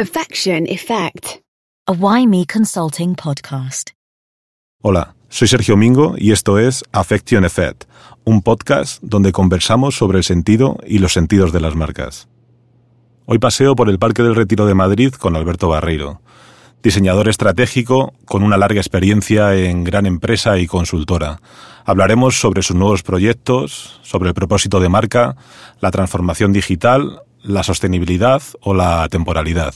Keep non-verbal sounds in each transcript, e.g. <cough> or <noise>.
Affection Effect. a Why Me Consulting podcast. Hola, soy Sergio Mingo y esto es Affection Effect, un podcast donde conversamos sobre el sentido y los sentidos de las marcas. Hoy paseo por el Parque del Retiro de Madrid con Alberto Barreiro, diseñador estratégico con una larga experiencia en gran empresa y consultora. Hablaremos sobre sus nuevos proyectos, sobre el propósito de marca, la transformación digital, la sostenibilidad o la temporalidad.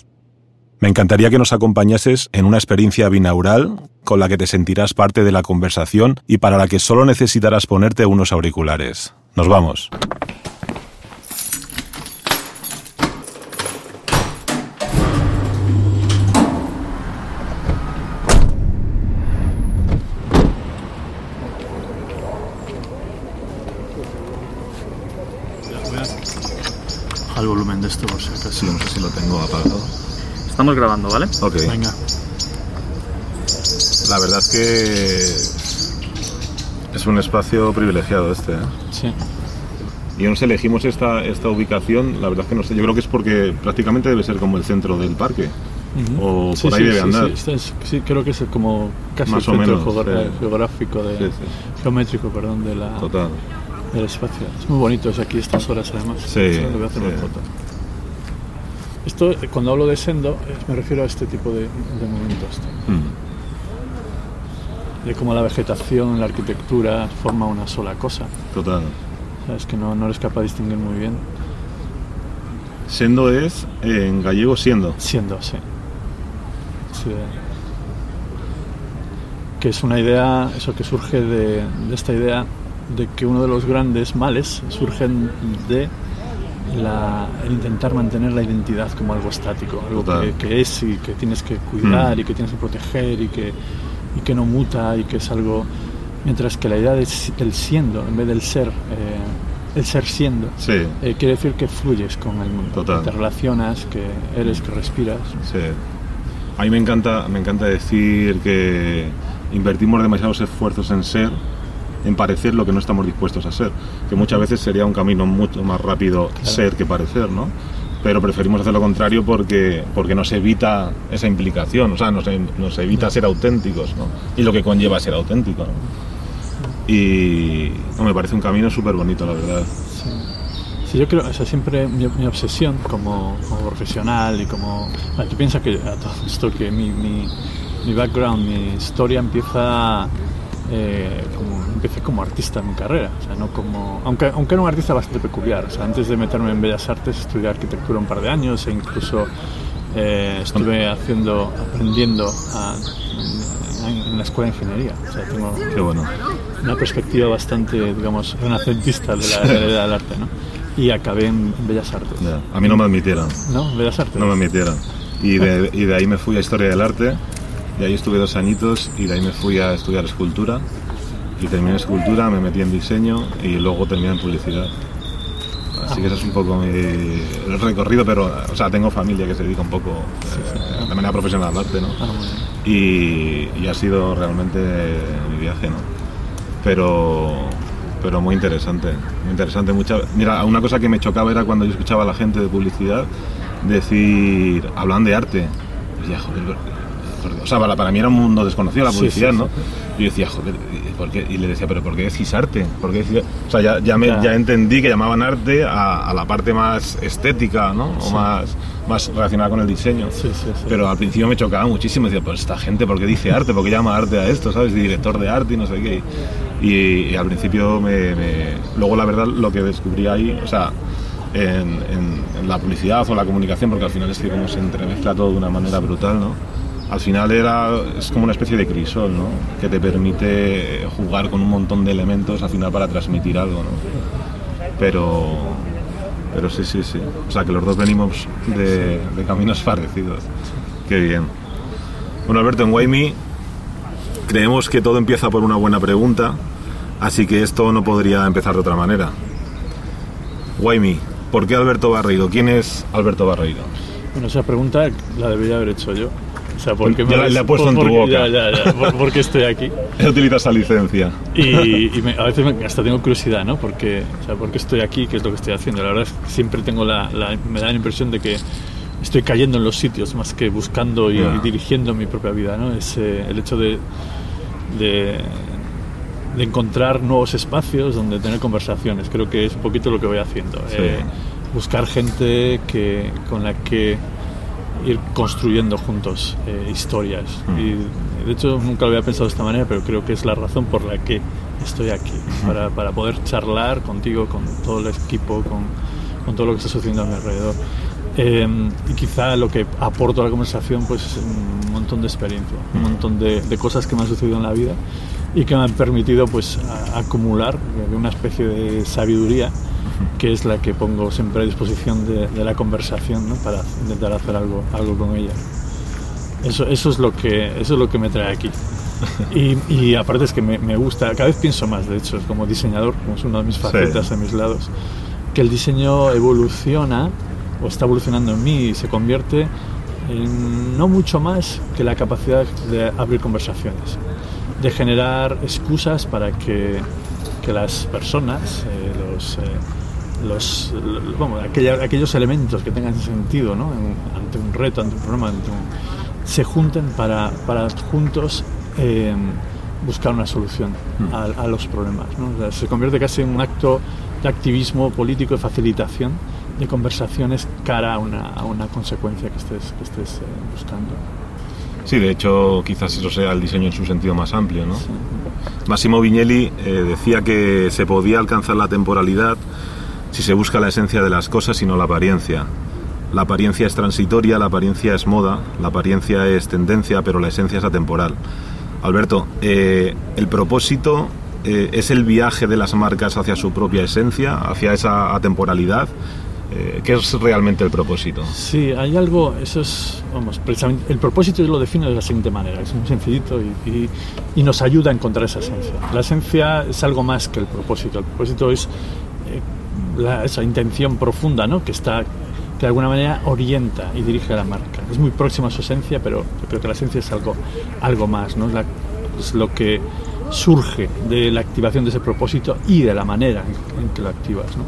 Me encantaría que nos acompañases en una experiencia binaural con la que te sentirás parte de la conversación y para la que solo necesitarás ponerte unos auriculares. Nos vamos. al volumen de esto por si acaso. no sé si lo tengo apagado. Estamos grabando, ¿vale? Ok. Venga. La verdad es que es un espacio privilegiado este. ¿eh? Sí. Y nos elegimos esta, esta ubicación, la verdad es que no sé, yo creo que es porque prácticamente debe ser como el centro del parque. O Sí, por ahí sí, debe sí, andar. Sí, Este es- sí, creo que es como casi Más el o centro menos, geogra- sí. geográfico, de, Sí, sí. geométrico, perdón, de la, Total. del espacio. Es muy bonito, es aquí estas horas además. Sí, voy a hacer sí. una foto. Esto, eh, cuando hablo de sendo, eh, me refiero a este tipo de, de momentos. Mm. De cómo la vegetación, la arquitectura forma una sola cosa. Total. ¿Sabes? Que no, no eres capaz de distinguir muy bien. Sendo es en gallego siendo. Siendo, sí. Sí. Que es una idea, eso que surge de, de esta idea de que uno de los grandes males surgen de la, el intentar mantener la identidad como algo estático, algo que, que es y que tienes que cuidar Mm. y que tienes que proteger y que, y que no muta y que es algo... Mientras que la idea si- del siendo, en vez del ser, eh, el ser siendo, Sí, eh, quiere decir que fluyes con el mundo, Total. que te relacionas, que eres, que respiras. sí. A mí me encanta, me encanta decir que invertimos demasiados esfuerzos en ser, en parecer lo que no estamos dispuestos a ser. Que muchas veces sería un camino mucho más rápido ser que parecer, ¿no? Pero preferimos hacer lo contrario porque, porque nos evita esa implicación, o sea, nos, nos evita ser auténticos, ¿no? Y lo que conlleva ser auténtico, ¿no? Y no, me parece un camino súper bonito, la verdad. Sí, yo creo, o sea, siempre mi, mi obsesión como, como profesional y como... Bueno, tú piensas que a todo esto que mi, mi, mi background, mi historia empieza... Eh, como, empecé como artista en mi carrera, o sea, no como, aunque, aunque era un artista bastante peculiar, o sea, antes de meterme en Bellas Artes estudié arquitectura un par de años e incluso eh, estuve haciendo, aprendiendo a- en, en la escuela de ingeniería, o sea, tengo Qué bueno. una perspectiva bastante, digamos, renacentista de la, de la del arte, ¿no? Y acabé en, en Bellas Artes. Ya. A mí no me admitieron. ¿No? ¿En Bellas Artes? No me admitieron. Y de, y de ahí me fui a Historia del Arte, y ahí estuve dos añitos, y de ahí me fui a estudiar escultura, y terminé escultura, me metí en diseño, y luego terminé en publicidad. Así que ese es un poco mi, el recorrido, pero, o sea, tengo familia que se dedica un poco eh, de manera profesional al arte, ¿no? Ah. Y, y ha sido realmente mi viaje, ¿no? Pero, pero muy interesante, muy interesante. Mucha, mira, una cosa que me chocaba era cuando yo escuchaba a la gente de publicidad decir, hablan de arte. Y joder, o sea, para, para mí era un mundo desconocido la publicidad, sí, ¿no? sí. Y yo decía, joder, ¿y por qué? Y le decía, pero ¿por qué decís arte? ¿Por qué decís-?" O sea, ya, ya, me- Ya. ya entendí que llamaban arte a, a la parte más estética, ¿no? O más, más relacionada con el diseño. Pero al principio me chocaba muchísimo. Decía, pues esta gente, ¿por qué dice arte? ¿Por qué llama arte a esto? ¿Sabes? Director de arte y no sé qué. Y, y al principio me, me- Luego, la verdad, lo que descubrí ahí, o sea, en, en- en la publicidad o la comunicación, porque al final es que como se entremezcla todo de una manera brutal, ¿no? Al final era, es como una especie de crisol, ¿no? Que te permite jugar con un montón de elementos al final para transmitir algo, ¿no? Pero, pero sí, sí, sí. O sea, que los dos venimos de, caminos <laughs> parecidos. Qué bien. Bueno, Alberto, en Waimi creemos que todo empieza por una buena pregunta, así que esto no podría empezar de otra manera. Waimi, ¿por qué Alberto Barreiro? ¿Quién es Alberto Barreiro? Bueno, esa pregunta la debería haber hecho yo. O sea, ¿por qué me Ya la- la he puesto en tu por- boca. Ya, ya, ya. ¿Por, por qué estoy aquí? Él <laughs> utiliza esa licencia. Y, <laughs> y me- a veces me- hasta tengo curiosidad, ¿no? Porque, o sea, ¿por qué estoy aquí? ¿Qué es lo que estoy haciendo? La verdad es que siempre tengo la, la- me da la impresión de que estoy cayendo en los sitios más que buscando y, Ya. y dirigiendo mi propia vida, ¿no? Es eh, el hecho de, de, de encontrar nuevos espacios donde tener conversaciones. Creo que es un poquito lo que voy haciendo. Sí. Eh, buscar gente que, con la que ir construyendo juntos eh, historias. Mm. Y de hecho nunca lo había pensado de esta manera, pero creo que es la razón por la que estoy aquí, para, para poder charlar contigo, con todo el equipo, con, con todo lo que está sucediendo a mi alrededor. Eh, y quizá lo que aporto a la conversación pues es un montón de experiencia, un montón de, de cosas que me han sucedido en la vida y que me han permitido pues a- acumular una especie de sabiduría que es la que pongo siempre a disposición de, de la conversación ¿no? para intentar hacer algo, algo con ella. Eso, eso, es lo que, eso es lo que me trae aquí. <laughs> Y, y aparte es que me, me gusta, cada vez pienso más, de hecho, como diseñador, como es una de mis facetas de mis lados, que el diseño evoluciona o está evolucionando en mí y se convierte en no mucho más que la capacidad de abrir conversaciones, de generar excusas para que, que las personas, eh, los, eh, los, l- vamos, aquella- aquellos elementos que tengan sentido ¿no? En- ante un reto, ante un problema, ante un- se junten para, para juntos eh, buscar una solución a, a los problemas. ¿no? O sea, se convierte casi en un acto de activismo político, de facilitación de conversaciones cara a una, a una consecuencia que estés, que estés eh, buscando. Sí, de hecho, quizás eso sea el diseño en su sentido más amplio, ¿no? Massimo Vignelli eh, decía que se podía alcanzar la temporalidad si se busca la esencia de las cosas y no la apariencia. La apariencia es transitoria, la apariencia es moda, la apariencia es tendencia, pero la esencia es atemporal. Alberto, eh, el propósito eh, es el viaje de las marcas hacia su propia esencia, hacia esa atemporalidad. Eh, ¿Qué es realmente el propósito? Sí, hay algo, eso es, vamos, precisamente, el propósito yo lo defino de la siguiente manera, es muy sencillito y, y- y nos ayuda a encontrar esa esencia. La esencia es algo más que el propósito, el propósito es eh, la- esa intención profunda, ¿no? Que está, que de alguna manera orienta y dirige a la marca. Es muy próxima a su esencia, pero yo creo que la esencia es algo, algo más, ¿no? La- es lo que surge de la activación de ese propósito y de la manera en, que lo activas, ¿no?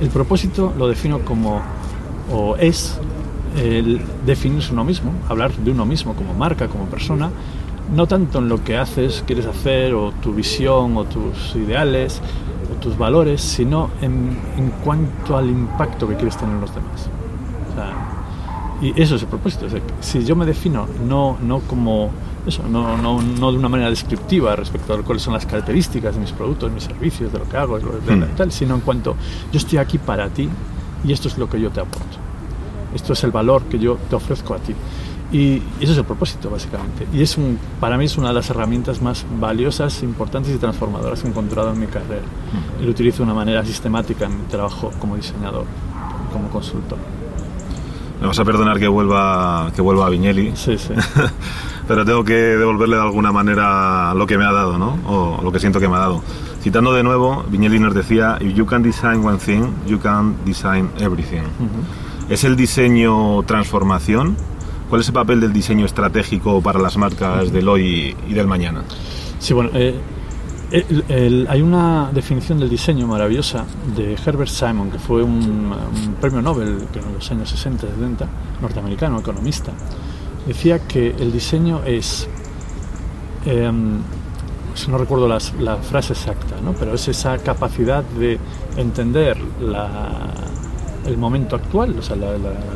El propósito lo defino como, o es el definirse uno mismo, hablar de uno mismo como marca, como persona, no tanto en lo que haces, quieres hacer, o tu visión, o tus ideales, o tus valores, sino en, en cuanto al impacto que quieres tener en los demás. O sea, y eso es el propósito. es decir, si yo me defino no, no como eso, no, no, no de una manera descriptiva respecto a cuáles son las características de mis productos, mis servicios, de lo que hago, de lo de- Mm. tal, sino en cuanto yo estoy aquí para ti y esto es lo que yo te aporto. Esto es el valor que yo te ofrezco a ti. Y eso es el propósito, básicamente. Y es un, para mí es una de las herramientas más valiosas, importantes y transformadoras que he encontrado en mi carrera. Y lo utilizo de una manera sistemática en mi trabajo como diseñador, como consultor. Me vas a perdonar que vuelva, que vuelva a Vignelli, Sí, sí. <laughs> pero tengo que devolverle de alguna manera lo que me ha dado, ¿no? O lo que siento que me ha dado. Citando de nuevo, Vignelli nos decía, if you can design one thing, you can design everything. ¿Es el diseño transformación? ¿Cuál es el papel del diseño estratégico para las marcas del hoy y del mañana? Sí, bueno, eh, el- el- hay una definición del diseño maravillosa de Herbert Simon, que fue un, un premio Nobel que en los años 60, 70, norteamericano, economista. Decía que el diseño es, si no recuerdo la frase exacta, ¿no? pero es esa capacidad de entender la- el momento actual, o sea, la,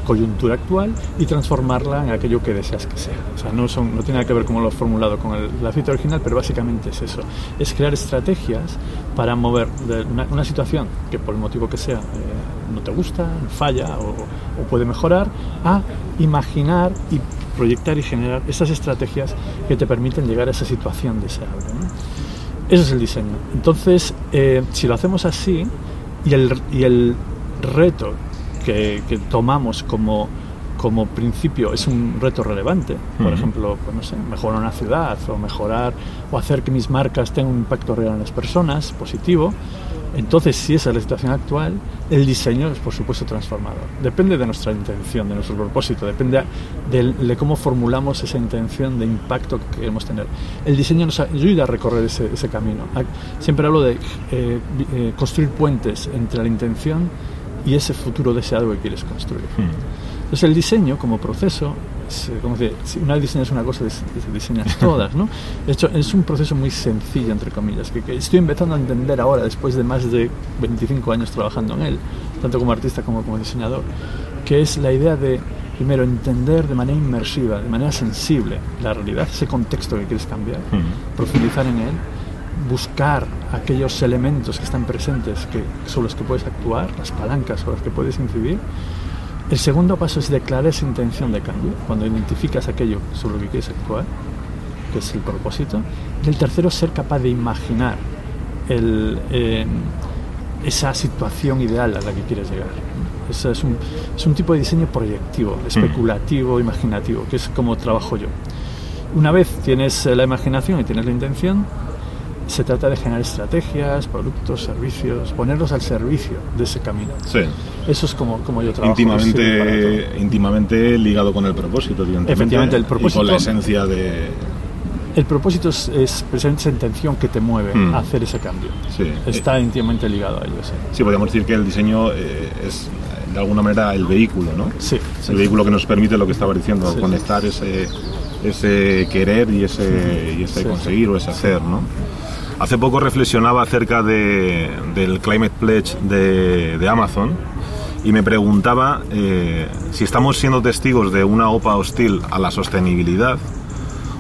coyuntura actual, y transformarla en aquello que deseas que sea. O sea, no, son, no tiene nada que ver como lo he formulado con el- la cita original, pero básicamente es eso. Es crear estrategias para mover de una, una situación que por el motivo que sea eh, no te gusta, falla o puede mejorar, a imaginar y proyectar y generar esas estrategias que te permiten llegar a esa situación deseable. ¿no? Es el diseño. Entonces, eh, si lo hacemos así y el, y el reto que tomamos como, como principio es un reto relevante, por Ujú. ejemplo, pues no sé, mejorar una ciudad o mejorar o hacer que mis marcas tengan un impacto real en las personas, positivo, entonces si esa es la situación actual, el diseño es por supuesto transformador. Depende de nuestra intención, de nuestro propósito, depende de, de cómo formulamos esa intención de impacto que queremos tener. El diseño nos ayuda a recorrer ese, ese camino. A- Siempre hablo de eh, eh, construir puentes entre la intención y ese futuro deseado que quieres construir. Entonces el diseño como proceso, es, eh, como que si una vez diseñas una cosa, dis- dis- diseñas <laughs> todas, ¿no? De hecho, es un proceso muy sencillo, entre comillas, que, que estoy empezando a entender ahora, después de más de 25 años trabajando en él, tanto como artista como como diseñador, que es la idea de, primero, entender de manera inmersiva, de manera sensible, la realidad, ese contexto que quieres cambiar, profundizar en él, buscar aquellos elementos que están presentes que, sobre los que puedes actuar, las palancas sobre las que puedes incidir. El segundo paso es declarar esa intención de cambio, cuando identificas aquello sobre lo que quieres actuar, que es el propósito. Y el tercero, ser capaz de imaginar el, eh, esa situación ideal a la que quieres llegar. Es, un, es un tipo de diseño proyectivo, especulativo, imaginativo, que es como trabajo yo. Una vez tienes la imaginación y tienes la intención, se trata de generar estrategias, productos, servicios, ponerlos al servicio de ese camino. Sí. Eso es como, como yo trabajo. Íntimamente, íntimamente ligado con el propósito, evidentemente. Efectivamente, el Y propósito- con la esencia de. El propósito es, es precisamente esa intención que te mueve Mm. a hacer ese cambio. Sí. Está íntimamente ligado a ello, sí. Sí, podríamos decir que el diseño eh, es de alguna manera el vehículo, ¿no? Sí, sí, el vehículo que nos permite lo que estaba diciendo, conectar ese, ese querer y ese, y ese conseguir o ese hacer, ¿no? Hace poco reflexionaba acerca de- del Climate Pledge de, de Amazon y me preguntaba eh, si estamos siendo testigos de una OPA hostil a la sostenibilidad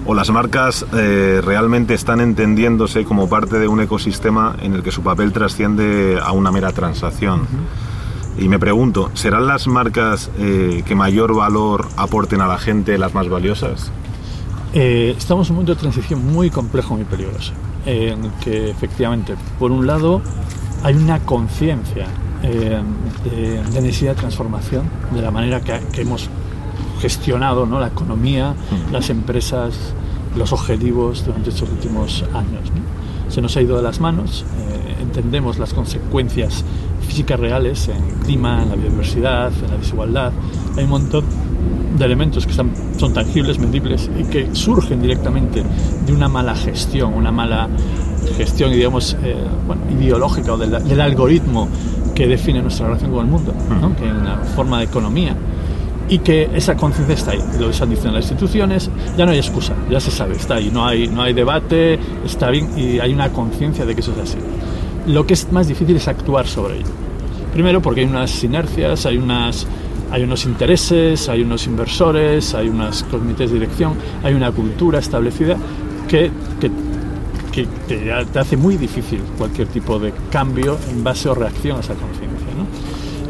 o las marcas eh, realmente están entendiéndose como parte de un ecosistema en el que su papel trasciende a una mera transacción. Y me pregunto, ¿serán las marcas eh, que mayor valor aporten a la gente las más valiosas? Eh, estamos en un momento de transición muy complejo, muy peligroso, en que efectivamente, por un lado, hay una conciencia eh, de, de necesidad de transformación de la manera que, que hemos gestionado ¿no? la economía, las empresas, los objetivos durante estos últimos años. ¿no? Se nos ha ido de las manos, eh, entendemos las consecuencias físicas reales en el clima, en la biodiversidad, en la desigualdad. Hay un montón de elementos que están, son tangibles, medibles y que surgen directamente de una mala gestión, una mala gestión, digamos, eh, bueno, ideológica o del, del algoritmo que define nuestra relación con el mundo, ¿no? que es una forma de economía y que esa conciencia está ahí, lo están diciendo las instituciones, ya no hay excusa, ya se sabe, está ahí, no hay, no hay debate, está bien y hay una conciencia de que eso es así. Lo que es más difícil es actuar sobre ello. Primero porque hay unas inercias, hay, unas, hay unos intereses, hay unos inversores, hay unos comités de dirección, hay una cultura establecida que, que, que te, te hace muy difícil cualquier tipo de cambio en base o reacción a esa conciencia. ¿no?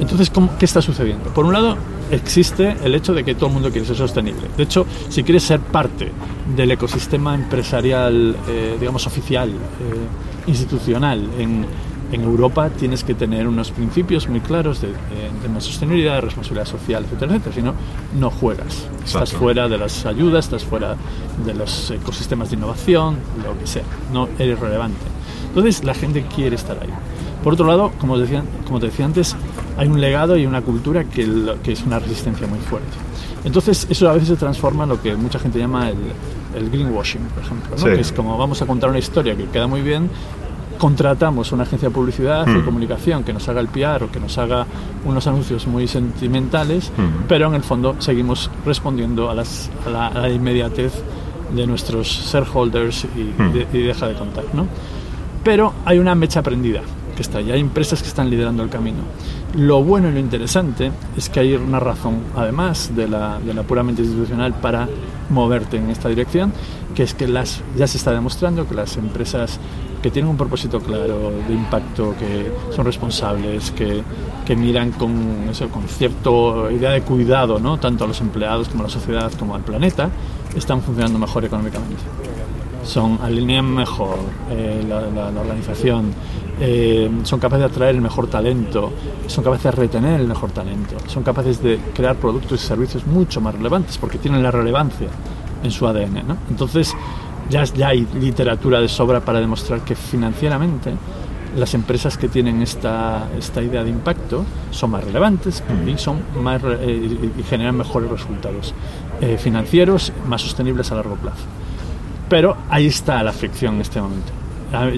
Entonces, ¿cómo- ¿qué está sucediendo? Por un lado, existe el hecho de que todo el mundo quiere ser sostenible. De hecho, si quieres ser parte del ecosistema empresarial, eh, digamos, oficial, eh, institucional en, en Europa, tienes que tener unos principios muy claros de, de- de sostenibilidad, de responsabilidad social, etcétera, etcétera. Si no, no juegas. Estás Exacto. fuera de las ayudas, estás fuera de los ecosistemas de innovación, lo que sea. No eres relevante. Entonces, la gente quiere estar ahí. Por otro lado, como, decía, como te decía antes, hay un legado y una cultura que, lo- que es una resistencia muy fuerte. Entonces, eso a veces se transforma en lo que mucha gente llama el, el greenwashing, por ejemplo. ¿no? Sí. Que es como vamos a contar una historia que queda muy bien, contratamos una agencia de publicidad Mm. y comunicación que nos haga el PR o que nos haga unos anuncios muy sentimentales, Mm. pero en el fondo seguimos respondiendo a, las- a la, a la inmediatez de nuestros shareholders y, Mm. de- y deja de contar. ¿no? Pero hay una mecha prendida que está ahí, hay empresas que están liderando el camino. Lo bueno y lo interesante es que hay una razón, además de la, de la puramente institucional, para moverte en esta dirección, que es que las, ya se está demostrando que las empresas que tienen un propósito claro de impacto, que son responsables, que, que miran con, eso, con cierta idea de cuidado, ¿no? tanto a los empleados como a la sociedad como al planeta, están funcionando mejor económicamente son alinean mejor eh, la, organización, eh, son capaces de atraer el mejor talento, son capaces de retener el mejor talento, son capaces de crear productos y servicios mucho más relevantes porque tienen la relevancia en su ADN. ¿no? Entonces ya, ya hay literatura de sobra para demostrar que financieramente las empresas que tienen esta, esta idea de impacto son más relevantes y, son más, eh, y- generan mejores resultados eh, financieros, más sostenibles a largo plazo. Pero ahí está la fricción en este momento.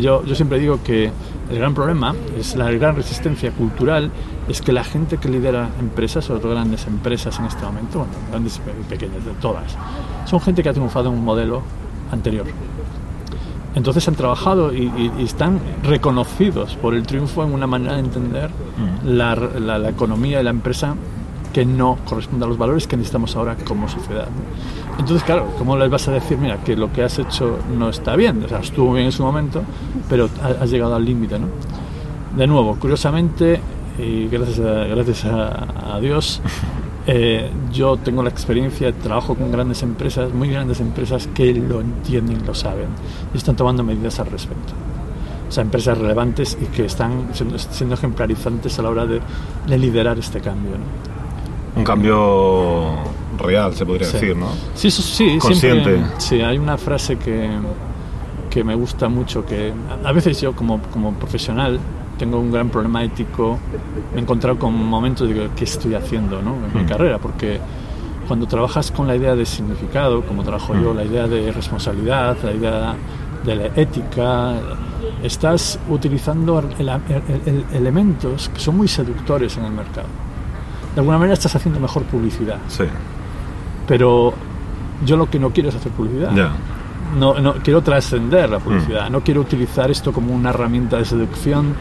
Yo, yo siempre digo que el gran problema es la gran resistencia cultural, es que la gente que lidera empresas, sobre todo grandes empresas en este momento, bueno, grandes y pequeñas, de todas, son gente que ha triunfado en un modelo anterior. Entonces han trabajado y, y- y están reconocidos por el triunfo en una manera de entender la, la- la economía y la empresa que no corresponde a los valores que necesitamos ahora como sociedad. Entonces, claro, ¿cómo les vas a decir, mira, que lo que has hecho no está bien? O sea, estuvo bien en su momento, pero ha- has llegado al límite, ¿no? De nuevo, curiosamente, y gracias a, gracias a, a Dios, <laughs> eh, yo tengo la experiencia, trabajo con grandes empresas, muy grandes empresas que lo entienden, lo saben y están tomando medidas al respecto. O sea, empresas relevantes y que están siendo, siendo ejemplarizantes a la hora de, de liderar este cambio. ¿no? Un cambio real, se podría Sí. decir, ¿no? Sí, eso sí, Consciente. siempre. Sí, hay una frase que, que me gusta mucho, que a veces yo como, como profesional tengo un gran problema ético, me he encontrado con momentos de ¿qué estoy haciendo ¿no? en mi Mm. carrera? Porque cuando trabajas con la idea de significado, como trabajo yo, Mm. la idea de responsabilidad, la idea de la ética, estás utilizando el- el- el- elementos que son muy seductores en el mercado. De alguna manera estás haciendo mejor publicidad Sí, pero yo lo que no quiero es hacer publicidad. ya. No, no quiero trascender la Mm. publicidad. No quiero utilizar esto como una herramienta de seducción Mm.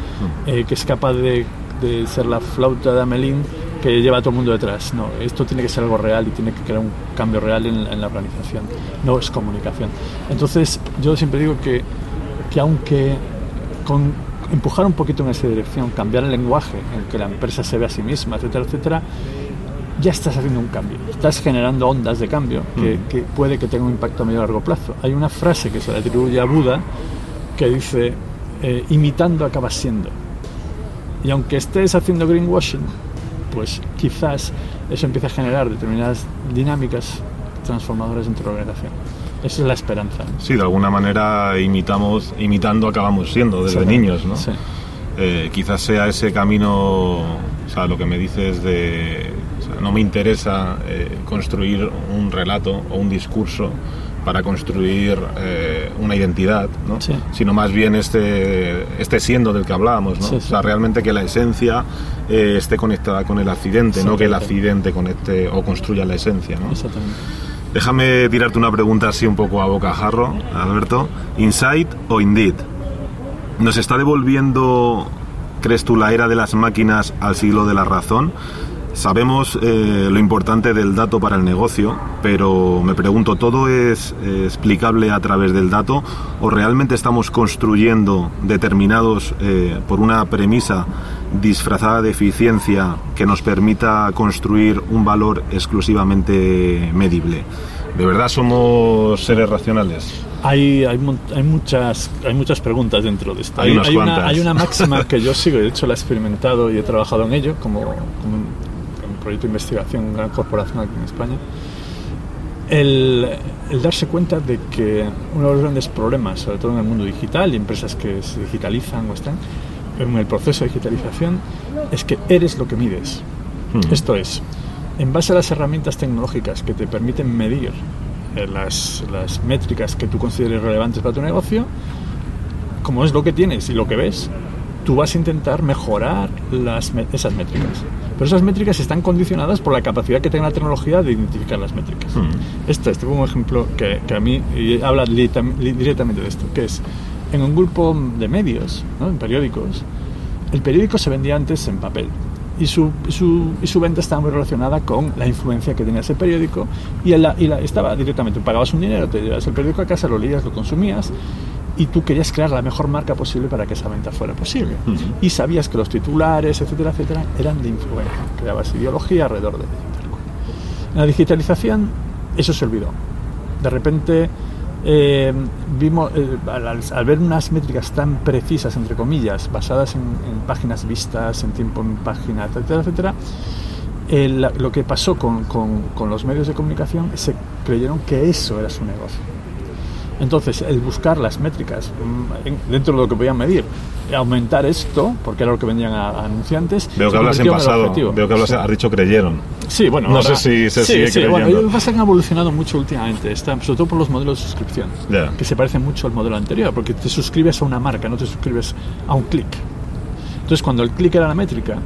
eh, que es capaz de, de ser la flauta de Amelín que lleva a todo el mundo detrás. No, esto tiene que ser algo real y tiene que crear un cambio real en, en la organización. No es comunicación. Entonces, yo siempre digo que, que aunque con empujar un poquito en esa dirección, cambiar el lenguaje en que la empresa se ve a sí misma, etcétera, etcétera, ya estás haciendo un cambio. Estás generando ondas de cambio que, que puede que tenga un impacto a medio y largo plazo. Hay una frase que se le atribuye a Buda que dice, eh, imitando acabas siendo. Y aunque estés haciendo greenwashing, pues quizás eso empiece a generar determinadas dinámicas transformadoras dentro de la organización. Esa es la esperanza. ¿no? Sí, de alguna manera imitamos, imitando acabamos siendo desde niños, ¿no? Sí. Eh, quizás sea ese camino, o sea, lo que me dices de, o sea, no me interesa eh, construir un relato o un discurso para construir eh, una identidad, ¿no? Sí. sino más bien este, este siendo del que hablábamos, ¿no? Sí, o sea, realmente que la esencia eh, esté conectada con el accidente, no que el accidente conecte o construya la esencia. ¿no? Exactamente. Déjame tirarte una pregunta así un poco a bocajarro, Alberto. ¿Insight o Indeed? ¿Nos está devolviendo, crees tú, la era de las máquinas al siglo de la razón? Sabemos eh, lo importante del dato para el negocio, pero me pregunto, ¿todo es eh, explicable a través del dato o realmente estamos construyendo determinados eh, por una premisa disfrazada de eficiencia que nos permita construir un valor exclusivamente medible? ¿De verdad somos seres racionales? Hay, hay, hay muchas, hay muchas preguntas dentro de esto. Hay unas una, cuantas. hay una máxima <laughs> que yo sigo, de hecho la he experimentado y he trabajado en ello como, como un, un proyecto de investigación en una gran corporación aquí en España. El, el darse cuenta de que uno de los grandes problemas, sobre todo en el mundo digital y empresas que se digitalizan o están en el proceso de digitalización, es que eres lo que mides. Hmm. Esto es, en base a las herramientas tecnológicas que te permiten medir eh, las, las métricas que tú consideres relevantes para tu negocio, como es lo que tienes y lo que ves, tú vas a intentar mejorar las, esas métricas. Pero esas métricas están condicionadas por la capacidad que tenga la tecnología de identificar las métricas. Hmm. Este, este fue un ejemplo que, que a mí y habla li- directamente de esto, que es en un grupo de medios, ¿no? en periódicos, el periódico se vendía antes en papel y su, su, y su venta estaba muy relacionada con la influencia que tenía ese periódico y, la, y la- estaba directamente, pagabas un dinero, te llevas el periódico a casa, lo leías, lo consumías y tú querías crear la mejor marca posible para que esa venta fuera posible. Y sabías que los titulares, etcétera, etcétera, eran de influencia, creabas ideología alrededor de ello. En la digitalización eso se olvidó. De repente eh, vimos, eh, al, al- ver unas métricas tan precisas, entre comillas, basadas en, páginas vistas, en tiempo en página, etcétera, etcétera, eh, la- lo que pasó con, con- los medios de comunicación se creyeron que eso era su negocio. Entonces, el buscar las métricas mm, en- dentro de lo que podían medir, aumentar esto, porque era lo que vendían a, anunciantes. Veo que hablas en pasado. objetivo. Veo que hablas, Sí. has dicho creyeron. Sí, bueno, No ahora- sé si se sí, sigue sí, bueno, creyendo. es que han evolucionado mucho últimamente, están, sobre todo por los modelos de suscripción, Ya. que se parecen mucho al modelo anterior, porque te suscribes a una marca, no te suscribes a un clic. Entonces, cuando el clic era la métrica,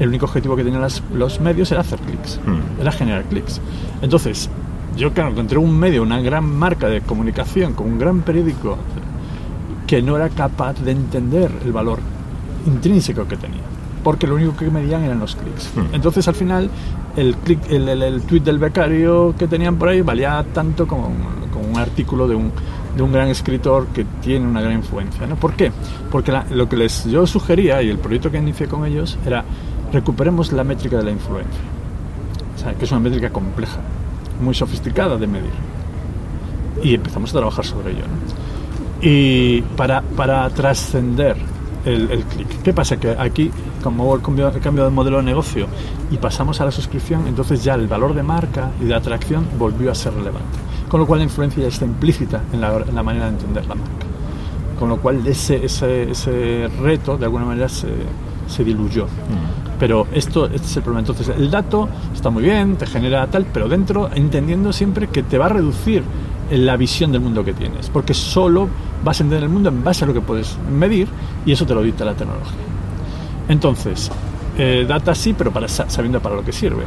el único objetivo que tenían las- los medios era hacer clics, Hmm. era generar clics. Entonces, yo, claro, encontré un medio, una gran marca de comunicación, con un gran periódico, que no era capaz de entender el valor intrínseco que tenía. Porque lo único que medían eran los clics. Hmm. Entonces al final el, click, el, el, el tweet del becario que tenían por ahí valía tanto como, un- como un artículo de un, de un gran escritor que tiene una gran influencia. ¿no? ¿Por qué? Porque la- lo que les yo sugería y el proyecto que inicié con ellos era recuperemos la métrica de la influencia. O sea, que es una métrica compleja, muy sofisticada de medir. Y empezamos a trabajar sobre ello. ¿no? Y para, para trascender el, el clic. ¿Qué pasa? Que aquí, como hubo el cambio, el cambio de modelo de negocio y pasamos a la suscripción, entonces ya el valor de marca y de atracción volvió a ser relevante. Con lo cual la influencia ya está implícita en la, en la manera de entender la marca. Con lo cual ese, ese, ese reto de alguna manera se, se diluyó. Pero esto este es el problema. Entonces, el dato está muy bien, te genera tal, pero dentro entendiendo siempre que te va a reducir la visión del mundo que tienes, porque solo vas a entender el mundo en base a lo que puedes medir y eso te lo dicta la tecnología. Entonces, eh, data sí, pero para, sa- sabiendo para lo que sirve.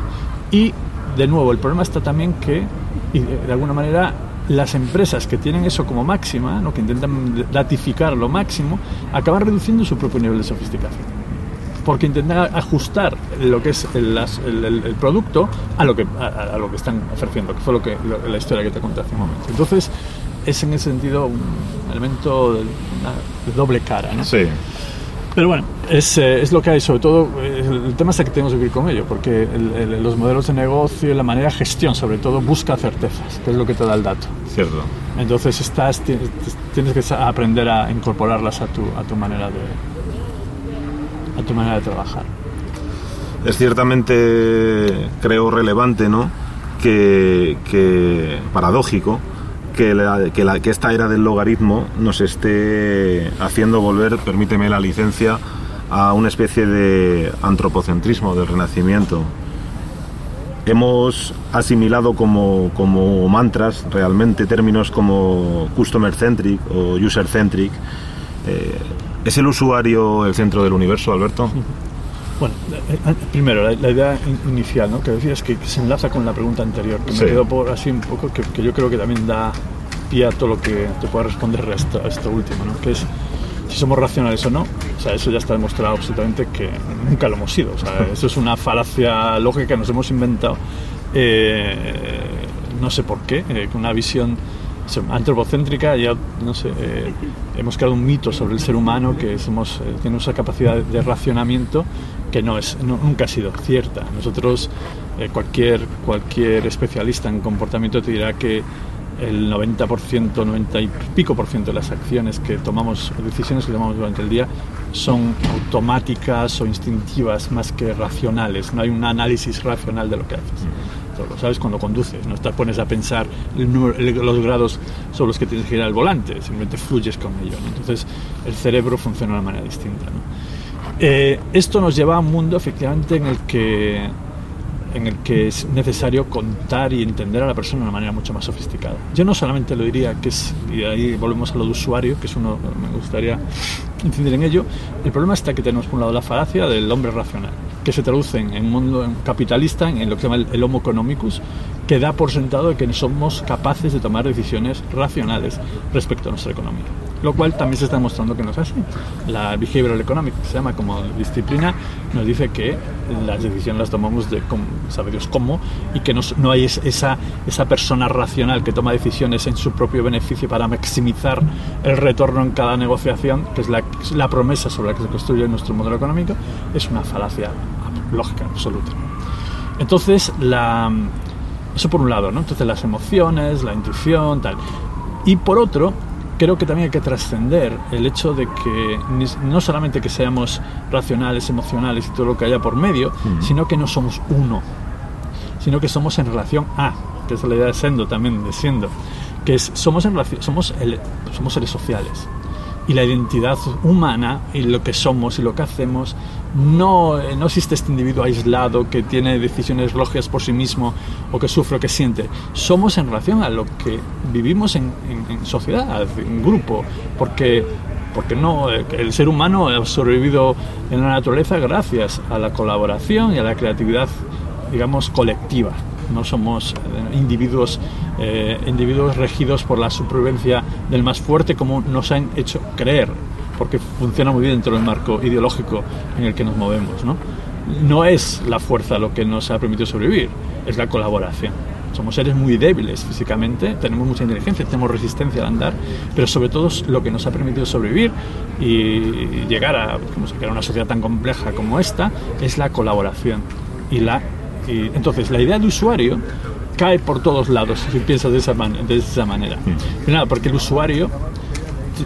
Y, de nuevo, el problema está también que, y de, de alguna manera, las empresas que tienen eso como máxima, ¿no? que intentan datificar lo máximo, acaban reduciendo su propio nivel de sofisticación porque intentan ajustar lo que es el, las- el- el- el producto a lo que a, a lo que están ofreciendo, que fue lo que lo- la historia que te conté hace un momento. Entonces es en ese sentido un elemento de, de doble cara, ¿no? Sí. Pero bueno, es, eh, es lo que hay, sobre todo eh, el, tema es que tenemos que vivir con ello, porque el- el- los modelos de negocio y la manera de gestión, sobre todo, busca certezas, que es lo que te da el dato. Cierto. Entonces estás, ti- tienes que aprender a incorporarlas a tu, a tu manera de a tu manera de trabajar. Es ciertamente, creo, relevante, ¿no? Que, paradójico que, que esta era del logaritmo nos esté haciendo volver, permíteme la licencia, a una especie de antropocentrismo del renacimiento. Hemos asimilado como, como mantras realmente términos como customer centric o user centric. Eh, ¿Es el usuario el centro del universo, Alberto? Bueno, eh, eh, primero, la, la idea in- inicial, ¿no? que decías que, que se enlaza con la pregunta anterior, que Sí. me quedó por así un poco, que, que yo creo que también da pie a todo lo que te pueda responder a esto, a esto último, ¿no? que es si somos racionales o no. O sea, eso ya está demostrado absolutamente que nunca lo hemos sido. O sea, <laughs> eso es una falacia lógica que nos hemos inventado. eh, no sé por qué, eh, con una visión antropocéntrica, ya no sé, eh, hemos creado un mito sobre el ser humano que somos, eh, tenemos esa capacidad de, racionamiento que no es, nunca ha sido cierta. Nosotros, eh, cualquier, cualquier especialista en comportamiento te dirá que el 90%, 90 y pico por ciento de las acciones que tomamos, decisiones que tomamos durante el día, son automáticas o instintivas más que racionales. No hay un análisis racional de lo que haces. Eso lo sabes cuando conduces, no te pones a pensar los grados sobre los que tienes que girar el volante, simplemente fluyes con ello. ¿no? Entonces el cerebro funciona de una manera distinta. Eh, esto nos lleva a un mundo efectivamente en el que en el que es necesario contar y entender a la persona de una manera mucho más sofisticada. Yo no solamente lo diría que y ahí volvemos a lo de usuario, que es uno, me gustaría incidir en ello, el problema está que tenemos por un lado la falacia del hombre racional, que se traduce en un mundo capitalista, en lo que se llama el, el homo economicus, que da por sentado que somos capaces de tomar decisiones racionales respecto a nuestra economía. Lo cual también se está demostrando que no es así. La behavioral economics, que se llama como disciplina, nos dice que las decisiones las tomamos de sabe Dios cómo y que no, no hay es- esa, esa persona racional que toma decisiones en su propio beneficio para maximizar el retorno en cada negociación, que es la, la promesa sobre la que se construye nuestro modelo económico, es una falacia lógica absoluta. Entonces, la, eso por un lado, ¿no? Entonces las emociones, la intuición, tal. Y por otro, creo que también hay que trascender el hecho de que no solamente que seamos racionales, emocionales y todo lo que haya por medio, sino que no somos uno, sino que somos en relación a, que es la idea de Sendo también, de Siendo, que es, somos, en relación, somos, el- somos seres sociales. y la identidad humana y lo que somos y lo que hacemos no, eh, no existe este individuo aislado que tiene decisiones lógicas por sí mismo o que sufre o que siente. Somos en relación a lo que vivimos en, sociedad, en grupo, porque porque no, el ser humano ha sobrevivido en la naturaleza gracias a la colaboración y a la creatividad, digamos, colectiva. No somos eh, individuos, eh, individuos regidos por la supervivencia del más fuerte como nos han hecho creer, porque funciona muy bien dentro del marco ideológico en el que nos movemos. ¿no? no es la fuerza lo que nos ha permitido sobrevivir, es la colaboración. Somos seres muy débiles físicamente, tenemos mucha inteligencia, tenemos resistencia al andar, pero sobre todo lo que nos ha permitido sobrevivir y llegar a, una sociedad tan compleja como esta es la colaboración. Y la, entonces, la idea de usuario cae por todos lados si piensas de esa, de esa manera. Mm. porque el usuario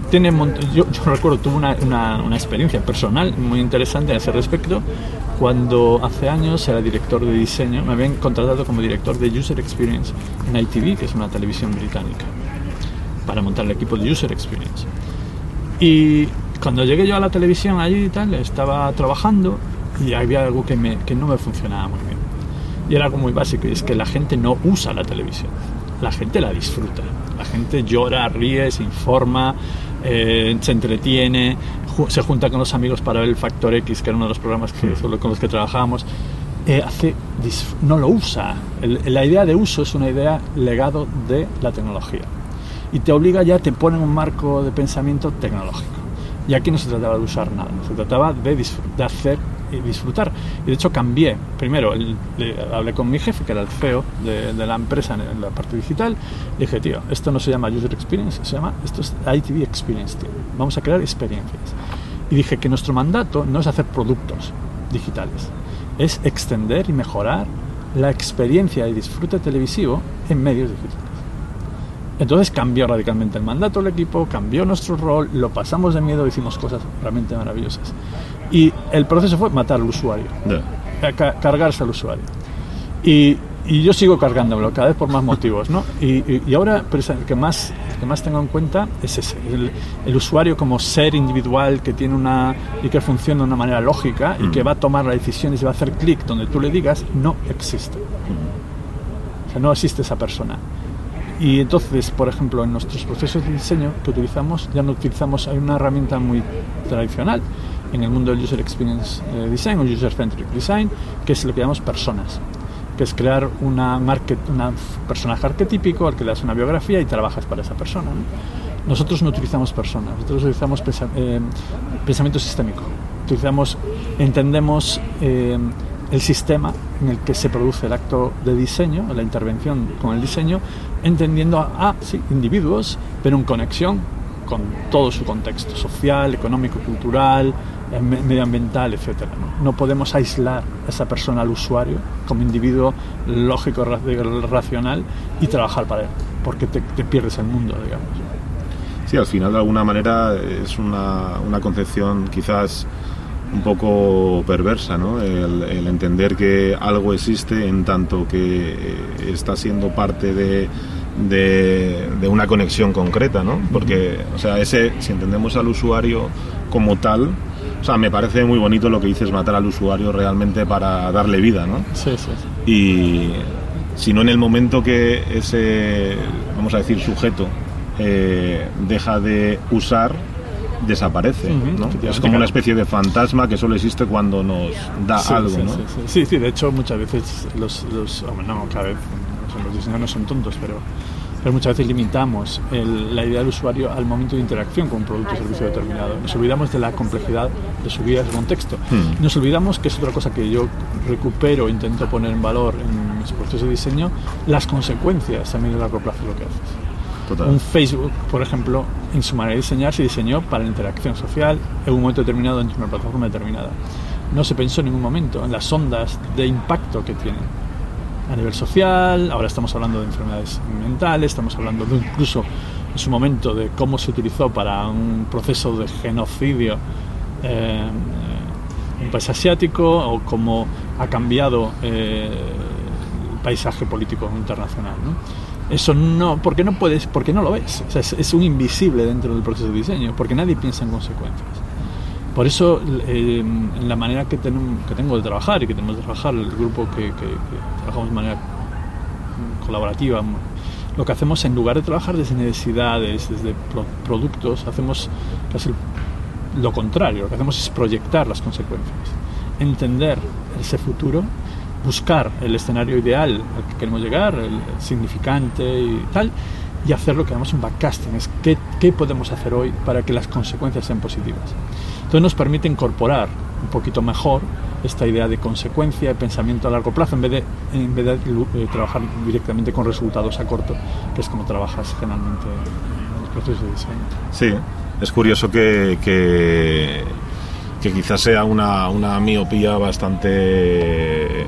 tiene yo, yo, recuerdo tuve una, una, una, experiencia personal muy interesante a ese respecto cuando hace años era director de diseño, me habían contratado como director de User Experience en ITV, que es una televisión británica, para montar el equipo de User Experience. Y cuando llegué yo a la televisión allí y tal, estaba trabajando y había algo que, me, que no me funcionaba muy bien. Y era algo muy básico, y es que la gente no usa la televisión, la gente la disfruta. La gente llora, ríe, se informa, eh, se entretiene, se junta con los amigos para ver el Factor X, que era uno de los programas que, con los que trabajábamos. Eh, hace, no lo usa. la idea de uso es una idea legado de la tecnología. Y te obliga ya, te pone un marco de pensamiento tecnológico. Y aquí no se trataba de usar nada, se trataba de, de hacer y disfrutar. Y de hecho cambié. Primero hablé con mi jefe, que era el CEO de, la empresa en, la parte digital. Dije, tío, esto no se llama User Experience, se llama, esto es ITV Experience, tío. Vamos a crear experiencias. Y dije que nuestro mandato no es hacer productos digitales, es extender y mejorar la experiencia y disfrute televisivo en medios digitales. Entonces cambió radicalmente el mandato del equipo, cambió nuestro rol, lo pasamos de miedo, hicimos cosas realmente maravillosas. Y el proceso fue matar al usuario, cargarse al usuario. Y, y, yo sigo cargándomelo, cada vez por más motivos. ¿no? Y, y, ahora el que, más, que más tengo en cuenta es ese, el, usuario como ser individual que tiene una y que funciona de una manera lógica y que mm. va a tomar la decisión y se va a hacer clic donde tú le digas, no existe. O sea, no existe esa persona. Y entonces, por ejemplo, en nuestros procesos de diseño que utilizamos, ya no utilizamos, hay una herramienta muy tradicional en el mundo del User Experience eh, Design o User Centric Design, que es lo que llamamos personas, que es crear una, una personaje arquetípico al que le das una biografía y trabajas para esa persona. Nosotros no utilizamos personas, nosotros utilizamos eh, pensamiento sistémico, utilizamos, entendemos eh, el sistema en el que se produce el acto de diseño, la intervención con el diseño, entendiendo a, sí, individuos, pero en conexión con todo su contexto social, económico, cultural, medioambiental, etc. ¿no? podemos aislar a esa persona al usuario como individuo lógico, racional y trabajar para él, porque te, pierdes el mundo, digamos. Sí, al final de alguna manera es una, una concepción quizás un poco perversa, ¿no? El, entender que algo existe en tanto que eh, está siendo parte de, de, una conexión concreta, ¿no? Porque, o sea, ese, si entendemos al usuario como tal, o sea, me parece muy bonito lo que dices, matar al usuario realmente para darle vida, ¿no? Sí, sí. Y si no en el momento que ese, vamos a decir, sujeto eh, deja de usar, desaparece. ¿no? Es como una especie de fantasma que solo existe cuando nos da algo. Sí, ¿no? sí, sí, de hecho muchas veces los, los no, cada vez los diseñadores no son tontos, pero, pero muchas veces limitamos la idea del usuario al momento de interacción con un producto o servicio determinado. Nos olvidamos de la complejidad de su vida, de su contexto. Hmm. Nos olvidamos, que es otra cosa que yo recupero, intento poner en valor en mis procesos de diseño, las consecuencias a medio y largo plazo de lo que haces. Un Facebook, por ejemplo, en su manera de diseñar se diseñó para la interacción social en un momento determinado de una plataforma determinada. No se pensó en ningún momento en las ondas de impacto que tiene a nivel social, ahora estamos hablando de enfermedades mentales, estamos hablando de incluso en su momento de cómo se utilizó para un proceso de genocidio eh, un país asiático o cómo ha cambiado eh, el paisaje político internacional. Eso no, porque no puedes, porque no lo ves. Es un invisible dentro del proceso de diseño, porque nadie piensa en consecuencias. Por eso, eh, la manera que, tengo, de trabajar y que tenemos de trabajar, el grupo que, trabajamos de manera colaborativa, lo que hacemos en lugar de trabajar desde necesidades, desde pro- productos, hacemos lo contrario. Lo que hacemos es proyectar las consecuencias, entender ese futuro, buscar el escenario ideal al que queremos llegar, el significante y tal, y hacer lo que llamamos un backcasting, es qué, qué podemos hacer hoy para que las consecuencias sean positivas. Entonces nos permite incorporar un poquito mejor esta idea de consecuencia, de pensamiento a largo plazo, en vez de, en vez de eh, trabajar directamente con resultados a corto, que es como trabajas generalmente en los procesos de diseño. Sí, es curioso que, que, que quizás sea una, una miopía bastante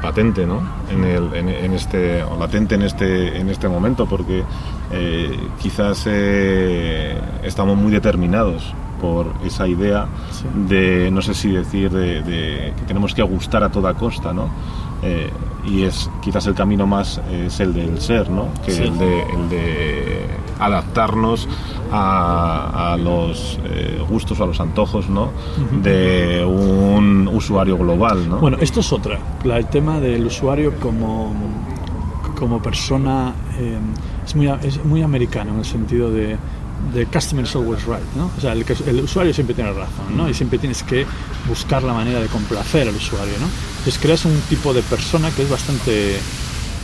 patente, ¿no? En, el, en, este, o latente en este, en este momento, porque eh, quizás eh, estamos muy determinados por esa idea Sí. de, no sé si decir, de, de que tenemos que gustar a toda costa, ¿no? Eh, y es quizás el camino más eh, es el del ser, ¿no? Que Sí. el, de, el de adaptarnos a, a los eh, gustos o a los antojos, ¿no? De un usuario global, ¿no? Bueno, esto es otra. El tema del usuario como, como persona eh, es, muy, es muy americano en el sentido de, de customer is always right, ¿no? O sea, el, el usuario siempre tiene razón, ¿no? Y siempre tienes que buscar la manera de complacer al usuario, ¿no? Entonces creas un tipo de persona que es bastante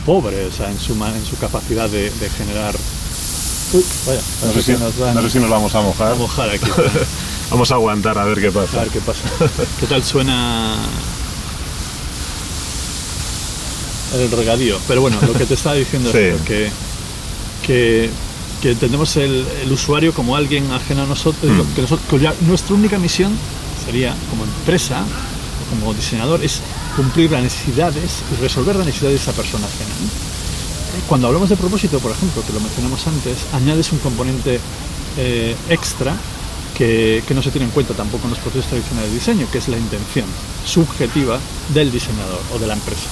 pobre, o sea, en su, en su capacidad de, de generar... Uy, vaya, no, sé si, nos van no sé si nos vamos a mojar. a mojar aquí. <laughs> Vamos a aguantar a ver qué A pasa. ver qué pasa. ¿Qué tal suena el regadío? Pero bueno, lo que te estaba diciendo Sí. es que, que, que entendemos el, el usuario como alguien ajeno a nosotros, Mm. que nosotros cuya- nuestra única misión sería, como empresa, como diseñador, es cumplir las necesidades y resolver las necesidades de esa persona ajena. ¿no? Cuando hablamos de propósito, por ejemplo, que lo mencionamos antes, añades un componente eh, extra que, que no se tiene en cuenta tampoco en los procesos tradicionales de diseño, que es la intención subjetiva del diseñador o de la empresa.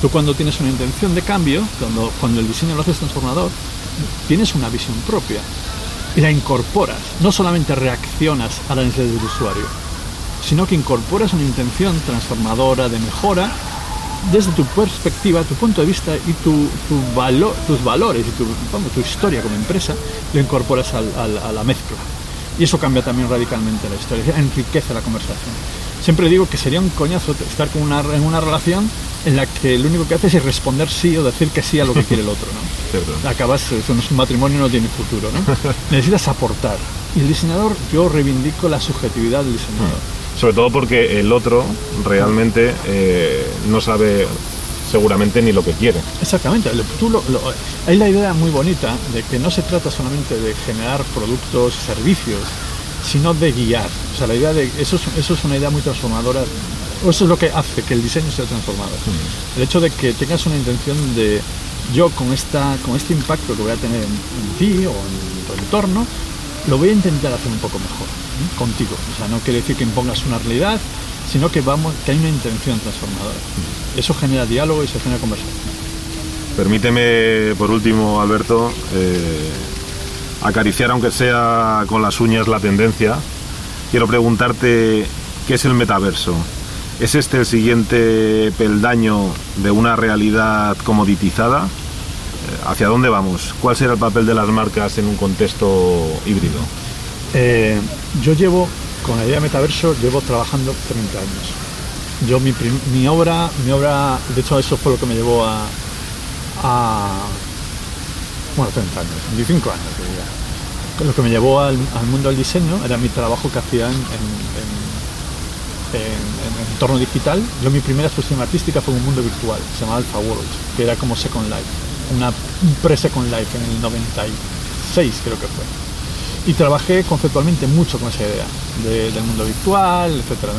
Tú cuando tienes una intención de cambio, cuando, cuando el diseño lo haces transformador, tienes una visión propia y la incorporas. No solamente reaccionas a las necesidades del usuario, sino que incorporas una intención transformadora de mejora desde tu perspectiva, tu punto de vista y tu, tus valores y tu, historia como empresa, lo incorporas a la mezcla. Y eso cambia también radicalmente la historia, enriquece la conversación. Siempre digo que sería un coñazo estar con una, en una relación en la que lo único que haces es responder sí o decir que sí a lo que quiere el otro. ¿no? <laughs> Cierto. acabas, un matrimonio, no tiene futuro, ¿no? <laughs> Necesitas aportar. Y el diseñador, yo reivindico la subjetividad del diseñador. Sobre todo porque el otro realmente eh, no sabe seguramente ni lo que quiere. Exactamente. tú lo- lo- hay la idea muy bonita de que no se trata solamente de generar productos, servicios, sino de guiar. O sea, la idea de eso es, eso es una idea muy transformadora. o Eso es lo que hace que el diseño sea transformador. El hecho de que tengas una intención de yo con esta con este impacto que voy a tener en, en ti o en tu entorno, lo voy a intentar hacer un poco mejor ¿eh? contigo. O sea, no quiere decir que impongas una realidad, sino que vamos que hay una intención transformadora. Eso genera diálogo y se genera conversación. Permíteme, por último, Alberto, eh, acariciar, aunque sea con las uñas, la tendencia. Quiero preguntarte, ¿qué es el metaverso? ¿Es este el siguiente peldaño de una realidad comoditizada? Eh, ¿Hacia dónde vamos? ¿Cuál será el papel de las marcas en un contexto híbrido? Eh, yo llevo, con la idea de metaverso, llevo trabajando 30 años. Yo, mi, mi obra, mi obra, de hecho, eso fue lo que me llevó a bueno, 30 años, 25 años, diría. Lo que me llevó al, mundo del diseño era mi trabajo que hacía en, en- en- en- en entorno digital. Yo, mi primera exposición artística fue en un mundo virtual, se llamaba Alpha World, que era como Second Life, una un pre-Second Life en el 96, creo que fue y trabajé conceptualmente mucho con esa idea de- del mundo virtual, etcétera,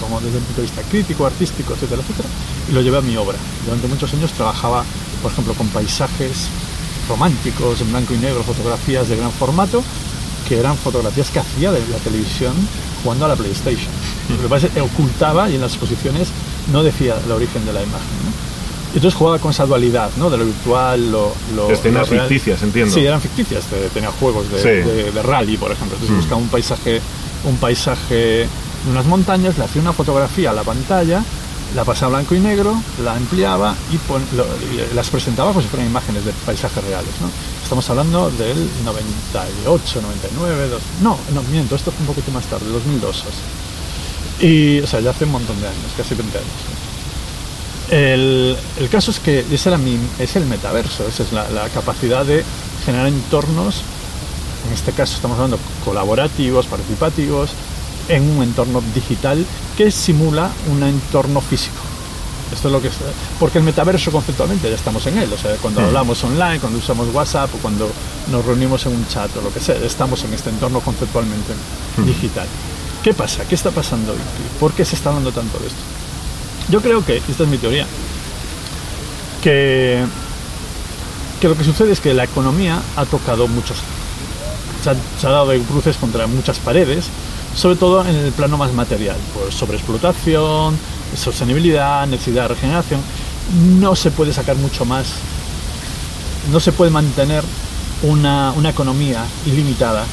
como desde el punto de vista crítico, artístico, etcétera, etcétera, y lo llevé a mi obra. Durante muchos años trabajaba, por ejemplo, con paisajes románticos en blanco y negro, fotografías de gran formato, que eran fotografías que hacía de la televisión jugando a la PlayStation. Lo que pasa es que ocultaba y en las exposiciones no decía el origen de la imagen. ¿no? Entonces jugaba con esa dualidad, ¿no? De lo virtual, lo, lo Escenas lo real. ficticias, entiendo. Sí, eran ficticias. te- Tenía juegos de, Sí. de- de rally, por ejemplo. Entonces Mm. buscaba un paisaje, un paisaje de unas montañas, le hacía una fotografía a la pantalla, la pasaba blanco y negro, la ampliaba y, las presentaba como si fueran imágenes de paisajes reales, ¿no? Estamos hablando del 98, 99, dos- no, no, miento, esto fue un poquito más tarde, 2002. así. Y, o sea, ya hace un montón de años, casi 20 años. El, el caso es que ese era es el metaverso, esa es la, la capacidad de generar entornos, en este caso estamos hablando colaborativos, participativos, en un entorno digital que simula un entorno físico. Esto es lo que es, porque el metaverso conceptualmente ya estamos en él, o sea, cuando hablamos online, cuando usamos WhatsApp o cuando nos reunimos en un chat o lo que sea, estamos en este entorno conceptualmente Mm. digital. ¿Qué pasa? ¿Qué está pasando hoy? ¿Por qué se está hablando tanto de esto? Yo creo que, esta es mi teoría, que, que lo que sucede es que la economía ha tocado muchos. Se ha, dado de cruces contra muchas paredes, sobre todo en el plano más material, por sobreexplotación, sostenibilidad, necesidad de regeneración. No se puede sacar mucho más, no se puede mantener una, una economía ilimitada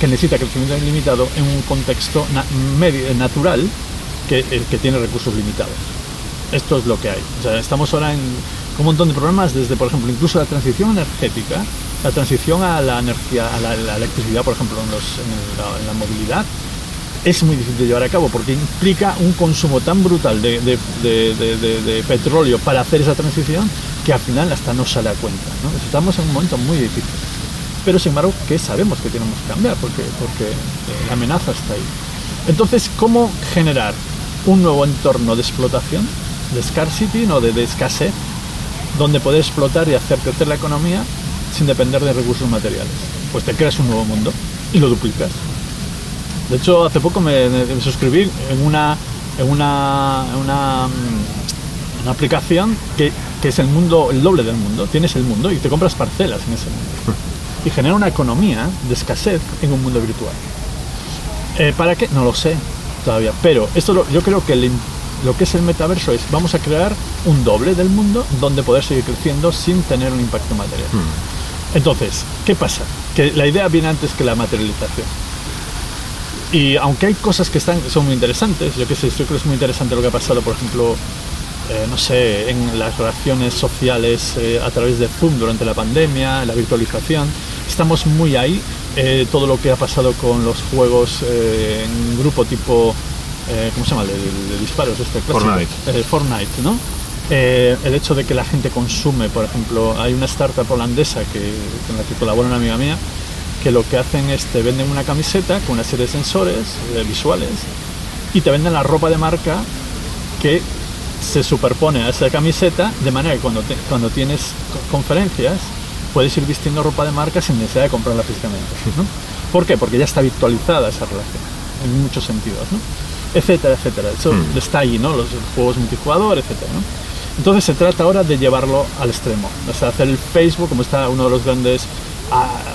que necesita crecimiento ilimitado en un contexto na- natural que, el que tiene recursos limitados. Esto es lo que hay. Estamos ahora en un montón de problemas, desde, por ejemplo, incluso la transición energética, la transición a la energía, a la, electricidad, por ejemplo, en, la, movilidad, es muy difícil de llevar a cabo porque implica un consumo tan brutal de, petróleo para hacer esa transición que al final hasta no sale a cuenta. Estamos en un momento muy difícil. Pero sin embargo, que sabemos que tenemos que cambiar porque, porque eh, la amenaza está ahí. Entonces, ¿cómo generar un nuevo entorno de explotación, de scarcity, no de escasez, donde poder explotar y hacer crecer la economía sin depender de recursos materiales? Pues te creas un nuevo mundo y lo duplicas. De hecho, hace poco me, me suscribí en una, en una, en una, mm, una aplicación que, que es el mundo, el doble del mundo. Tienes el mundo y te compras parcelas en ese mundo. Y genera una economía de escasez en un mundo virtual. Eh, ¿Para qué? No lo sé todavía. Pero esto lo- yo creo que el lo que es el metaverso es vamos a crear un doble del mundo donde poder seguir creciendo sin tener un impacto material. Entonces, ¿qué pasa? Que la idea viene antes que la materialización. Y aunque hay cosas que están, son muy interesantes, yo que sé, yo creo que es muy interesante lo que ha pasado, por ejemplo, eh, no sé, en las relaciones sociales eh, a través de Zoom durante la pandemia, la virtualización, estamos muy ahí. Eh, todo lo que ha pasado con los juegos eh, en grupo tipo, eh, ¿cómo se llama? De, de disparos, este clásico. Fortnite. Fortnite, ¿no? Eh, el hecho de que la gente consume, por ejemplo, hay una startup holandesa que, con la que colabora una amiga mía, que lo que hacen es te venden una camiseta con una serie de sensores eh, visuales y te venden la ropa de marca que se superpone a esa camiseta de manera que cuando, te- cuando tienes co- conferencias puedes ir vistiendo ropa de marca sin necesidad de comprarla físicamente. ¿no? ¿Por qué? Porque ya está virtualizada esa relación en muchos sentidos, ¿no? etcétera, etcétera. Eso Mm. está ahí, ¿no? Los juegos multijugador, etcétera, ¿no? Entonces se trata ahora de llevarlo al extremo, o sea, hacer el Facebook como está uno de los grandes,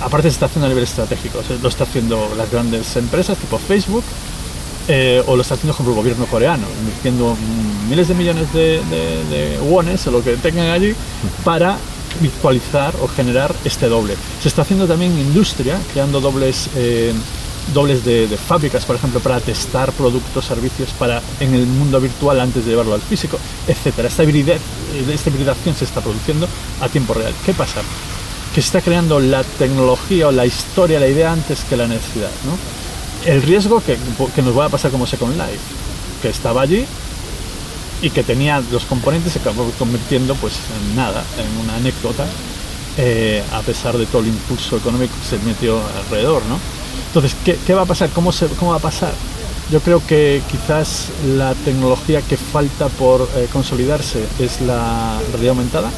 aparte se está haciendo a nivel estratégico, lo está haciendo las grandes empresas tipo Facebook, eh, o lo está haciendo, ejemplo, el gobierno coreano, invirtiendo miles de millones de, de, de wones o lo que tengan allí para virtualizar o generar este doble. Se está haciendo también industria, creando dobles, eh, dobles de, de fábricas, por ejemplo, para testar productos, servicios para en el mundo virtual antes de llevarlo al físico, etcétera. Esta, esta hibridación se está produciendo a tiempo real. ¿Qué pasa? Que se está creando la tecnología o la historia, la idea antes que la necesidad. ¿no? el riesgo que, que nos va a pasar como Second Life, que estaba allí y que tenía los componentes se acabó convirtiendo pues en nada, en una anécdota, eh, a pesar de todo el impulso económico que se metió alrededor, ¿no? Entonces, ¿qué, qué va a pasar? ¿Cómo, se, ¿Cómo va a pasar? Yo creo que quizás la tecnología que falta por eh, consolidarse es la realidad aumentada,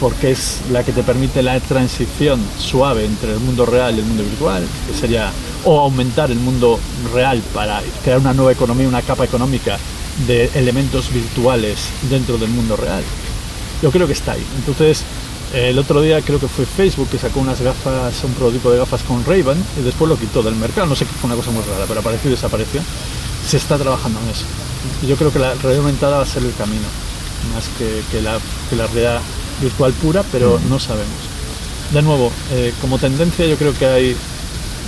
porque es la que te permite la transición suave entre el mundo real y el mundo virtual, que sería o aumentar el mundo real para crear una nueva economía, una capa económica de elementos virtuales dentro del mundo real. Yo creo que está ahí. Entonces, el otro día creo que fue Facebook que sacó unas gafas, un prototipo de gafas con Ray-Ban y después lo quitó del mercado. No sé qué fue una cosa muy rara, pero apareció y desapareció. Se está trabajando en eso. Y yo creo que la realidad aumentada va a ser el camino. más que, que la, que la realidad virtual pura, pero no sabemos. De nuevo, eh, como tendencia yo creo que hay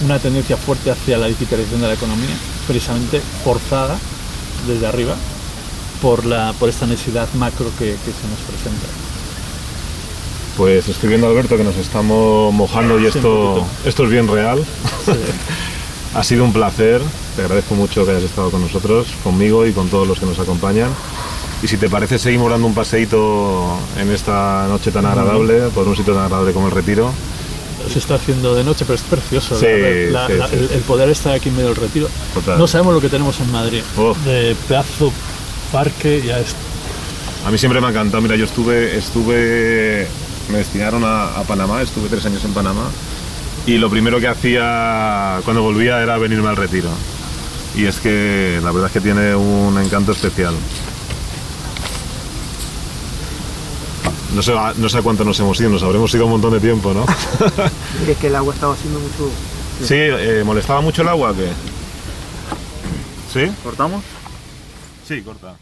una tendencia fuerte hacia la digitalización de la economía, precisamente forzada desde arriba por, la, por esta necesidad macro que, que se nos presenta. Pues estoy viendo Alberto que nos estamos mojando y esto, esto es bien real. Sí. <laughs> Ha sido un placer, te agradezco mucho que hayas estado con nosotros, conmigo y con todos los que nos acompañan. Y si te parece, seguimos dando un paseíto en esta noche tan agradable, por un sitio tan agradable como el Retiro. se está haciendo de noche, pero es precioso Sí, la- la- sí, la- sí, el, poder estar aquí en medio del retiro. Total. No sabemos lo que tenemos en Madrid, Oh. de pedazo parque ya es A mí siempre me ha encantado, mira, yo estuve, estuve, me destinaron a, a Panamá, estuve tres años en Panamá y lo primero que hacía cuando volvía era venirme al retiro. Y es que la verdad es que tiene un encanto especial. No sé, a- no sé a cuánto nos hemos ido, nos habremos ido un montón de tiempo, ¿no? Y <laughs> es que el agua estaba haciendo mucho. Sí, eh, ¿molestaba mucho el agua o qué? ¿Sí? ¿Cortamos? Sí, corta.